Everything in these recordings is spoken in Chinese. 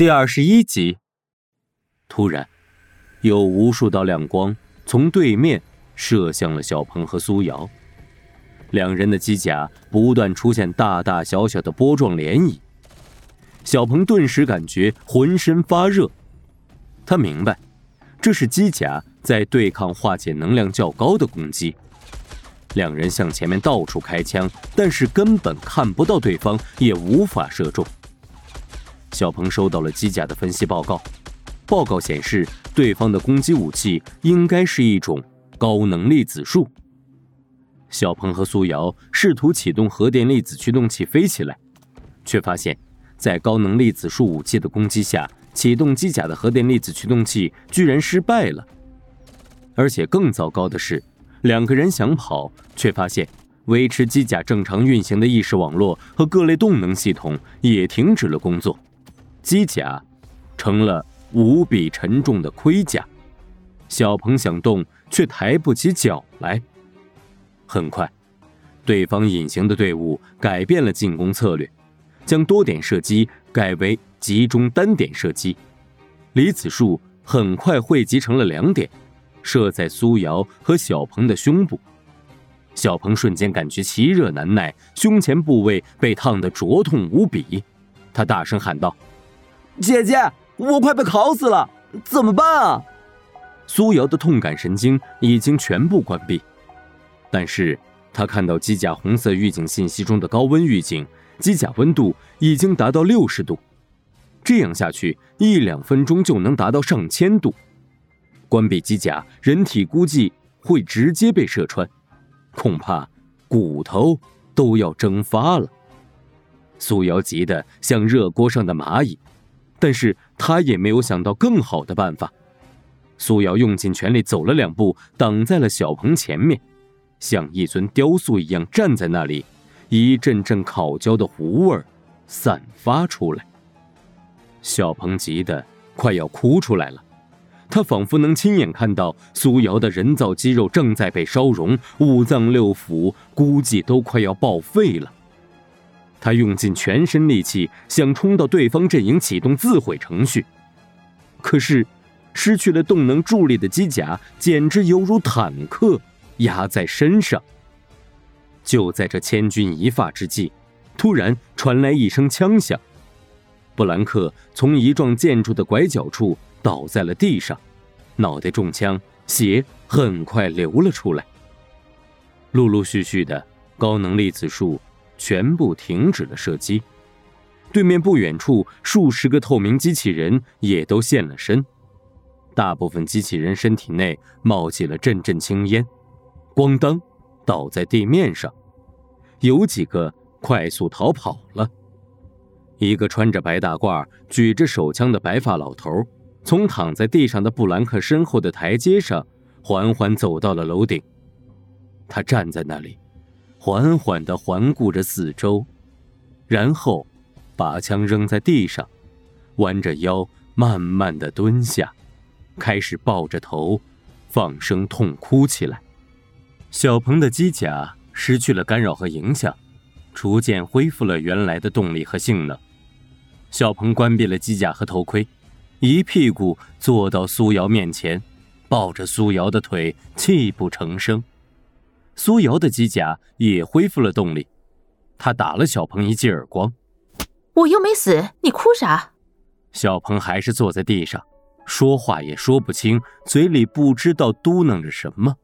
第二十一集，突然，有无数道亮光从对面射向了小鹏和苏瑶。两人的机甲不断出现大大小小的波状涟漪。小鹏顿时感觉浑身发热，他明白，这是机甲在对抗化解能量较高的攻击。两人向前面到处开枪，但是根本看不到对方，也无法射中。小鹏收到了机甲的分析报告，报告显示，对方的攻击武器应该是一种高能粒子束。小鹏和苏瑶试图启动核电粒子驱动器飞起来，却发现，在高能粒子束武器的攻击下，启动机甲的核电粒子驱动器居然失败了。而且更糟糕的是，两个人想跑，却发现维持机甲正常运行的意识网络和各类动能系统也停止了工作。机甲成了无比沉重的盔甲，小鹏想动却抬不起脚来。很快，对方隐形的队伍改变了进攻策略，将多点射击改为集中单点射击。离子束很快汇集成了两点，射在苏瑶和小鹏的胸部。小鹏瞬间感觉奇热难耐，胸前部位被烫得灼痛无比，他大声喊道。姐姐，我快被烤死了，怎么办啊？苏瑶的痛感神经已经全部关闭，但是她看到机甲红色预警信息中的高温预警，机甲温度已经达到六十度，这样下去一两分钟就能达到上千度。关闭机甲，人体估计会直接被射穿，恐怕骨头都要蒸发了。苏瑶急得像热锅上的蚂蚁。但是他也没有想到更好的办法。苏瑶用尽全力走了两步，挡在了小鹏前面，像一尊雕塑一样站在那里。一阵阵烤焦的糊味散发出来。小鹏急得快要哭出来了，他仿佛能亲眼看到苏瑶的人造肌肉正在被烧融，五脏六腑估计都快要报废了。他用尽全身力气想冲到对方阵营启动自毁程序，可是失去了动能助力的机甲简直犹如坦克压在身上。就在这千钧一发之际，突然传来一声枪响，布兰克从一幢建筑的拐角处倒在了地上，脑袋中枪，血很快流了出来。陆陆续续的高能粒子束。全部停止了射击，对面不远处数十个透明机器人也都现了身，大部分机器人身体内冒起了阵阵青烟，咣当倒在地面上，有几个快速逃跑了。一个穿着白大褂、举着手枪的白发老头，从躺在地上的布兰克身后的台阶上缓缓走到了楼顶，他站在那里。缓缓地环顾着四周，然后把枪扔在地上，弯着腰慢慢地蹲下，开始抱着头放声痛哭起来。小鹏的机甲失去了干扰和影响，逐渐恢复了原来的动力和性能。小鹏关闭了机甲和头盔，一屁股坐到苏瑶面前，抱着苏瑶的腿，泣不成声。苏瑶的机甲也恢复了动力，他打了小鹏一记耳光。我又没死，你哭啥？小鹏还是坐在地上，说话也说不清，嘴里不知道嘟囔着什么。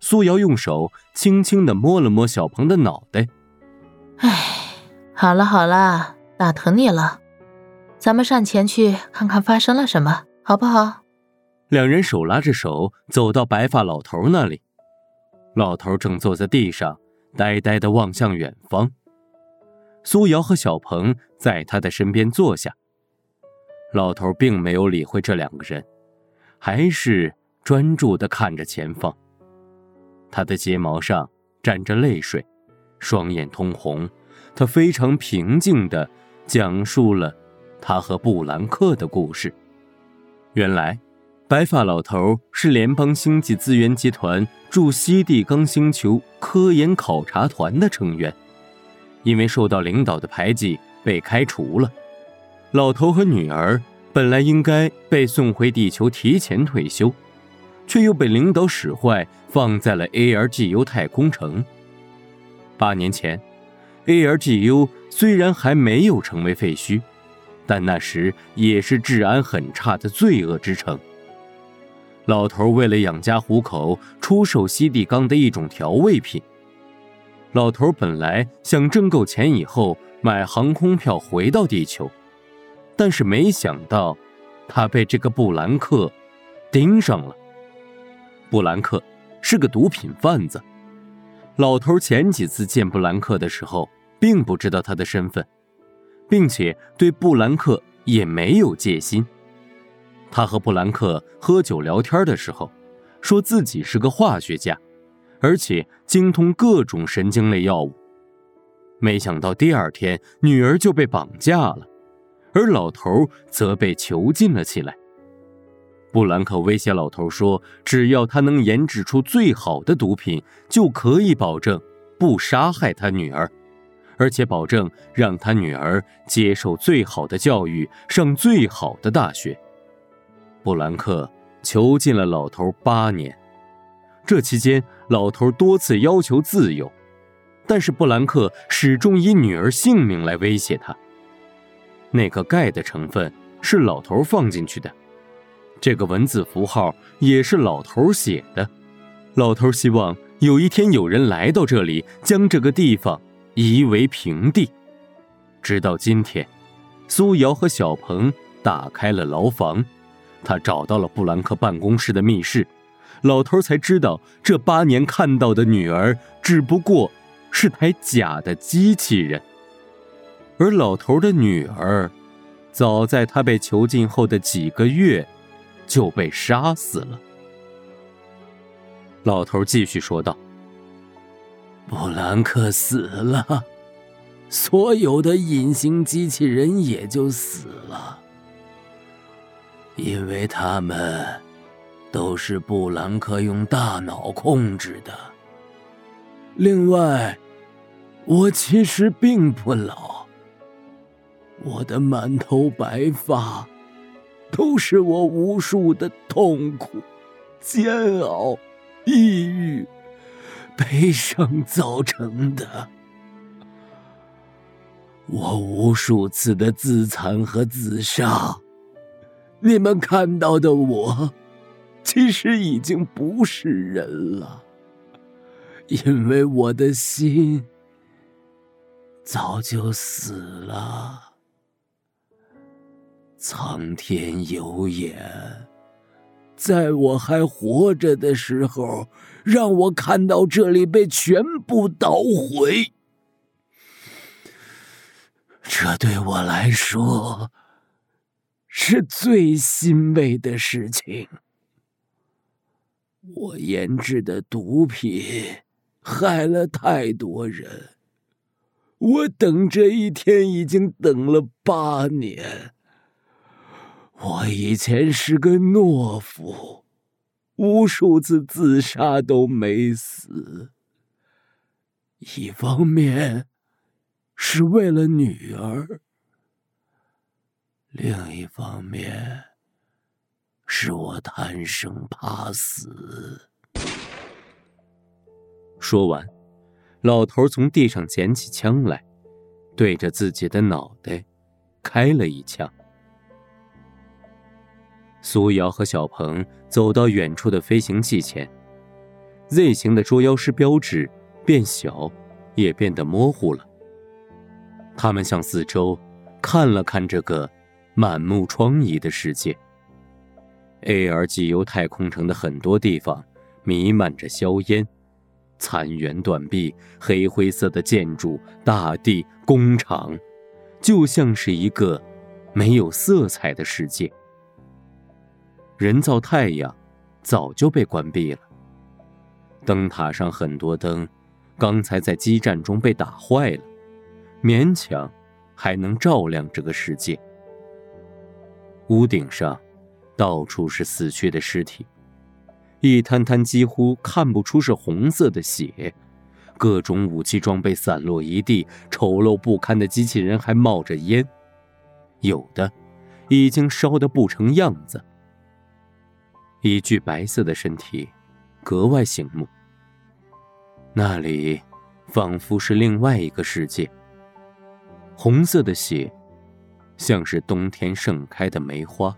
苏瑶用手轻轻的摸了摸小鹏的脑袋。哎，好了好了，打疼你了，咱们上前去看看发生了什么，好不好？两人手拉着手走到白发老头那里。老头正坐在地上，呆呆地望向远方。苏瑶和小鹏在他的身边坐下。老头并没有理会这两个人，还是专注地看着前方。他的睫毛上沾着泪水，双眼通红。他非常平静地讲述了他和布兰克的故事。原来。白发老头是联邦星际资源集团驻西地刚星球科研考察团的成员，因为受到领导的排挤被开除了。老头和女儿本来应该被送回地球提前退休，却又被领导使坏，放在了 ARGU 太空城。八年前，ARGU 虽然还没有成为废墟，但那时也是治安很差的罪恶之城。老头为了养家糊口，出售西地钢的一种调味品。老头本来想挣够钱以后买航空票回到地球，但是没想到，他被这个布兰克盯上了。布兰克是个毒品贩子。老头前几次见布兰克的时候，并不知道他的身份，并且对布兰克也没有戒心。他和布兰克喝酒聊天的时候，说自己是个化学家，而且精通各种神经类药物。没想到第二天，女儿就被绑架了，而老头则被囚禁了起来。布兰克威胁老头说：“只要他能研制出最好的毒品，就可以保证不杀害他女儿，而且保证让他女儿接受最好的教育，上最好的大学。”布兰克囚禁了老头八年，这期间，老头多次要求自由，但是布兰克始终以女儿性命来威胁他。那个钙的成分是老头放进去的，这个文字符号也是老头写的。老头希望有一天有人来到这里，将这个地方夷为平地。直到今天，苏瑶和小鹏打开了牢房。他找到了布兰克办公室的密室，老头才知道，这八年看到的女儿只不过是台假的机器人，而老头的女儿，早在他被囚禁后的几个月，就被杀死了。老头继续说道：“布兰克死了，所有的隐形机器人也就死了。”因为他们都是布兰克用大脑控制的。另外，我其实并不老，我的满头白发都是我无数的痛苦、煎熬、抑郁、悲伤造成的。我无数次的自残和自杀。你们看到的我，其实已经不是人了，因为我的心早就死了。苍天有眼，在我还活着的时候，让我看到这里被全部捣毁，这对我来说。是最欣慰的事情。我研制的毒品害了太多人，我等这一天已经等了八年。我以前是个懦夫，无数次自杀都没死。一方面是为了女儿。另一方面，是我贪生怕死。说完，老头从地上捡起枪来，对着自己的脑袋开了一枪。苏瑶和小鹏走到远处的飞行器前，Z 型的捉妖师标志变小，也变得模糊了。他们向四周看了看这个。满目疮痍的世界。A.R.G.U 太空城的很多地方弥漫着硝烟，残垣断壁、黑灰色的建筑、大地、工厂，就像是一个没有色彩的世界。人造太阳早就被关闭了，灯塔上很多灯，刚才在激战中被打坏了，勉强还能照亮这个世界。屋顶上到处是死去的尸体，一滩滩几乎看不出是红色的血，各种武器装备散落一地，丑陋不堪的机器人还冒着烟。有的已经烧得不成样子。一具白色的身体格外醒目。那里仿佛是另外一个世界。红色的血。像是冬天盛开的梅花。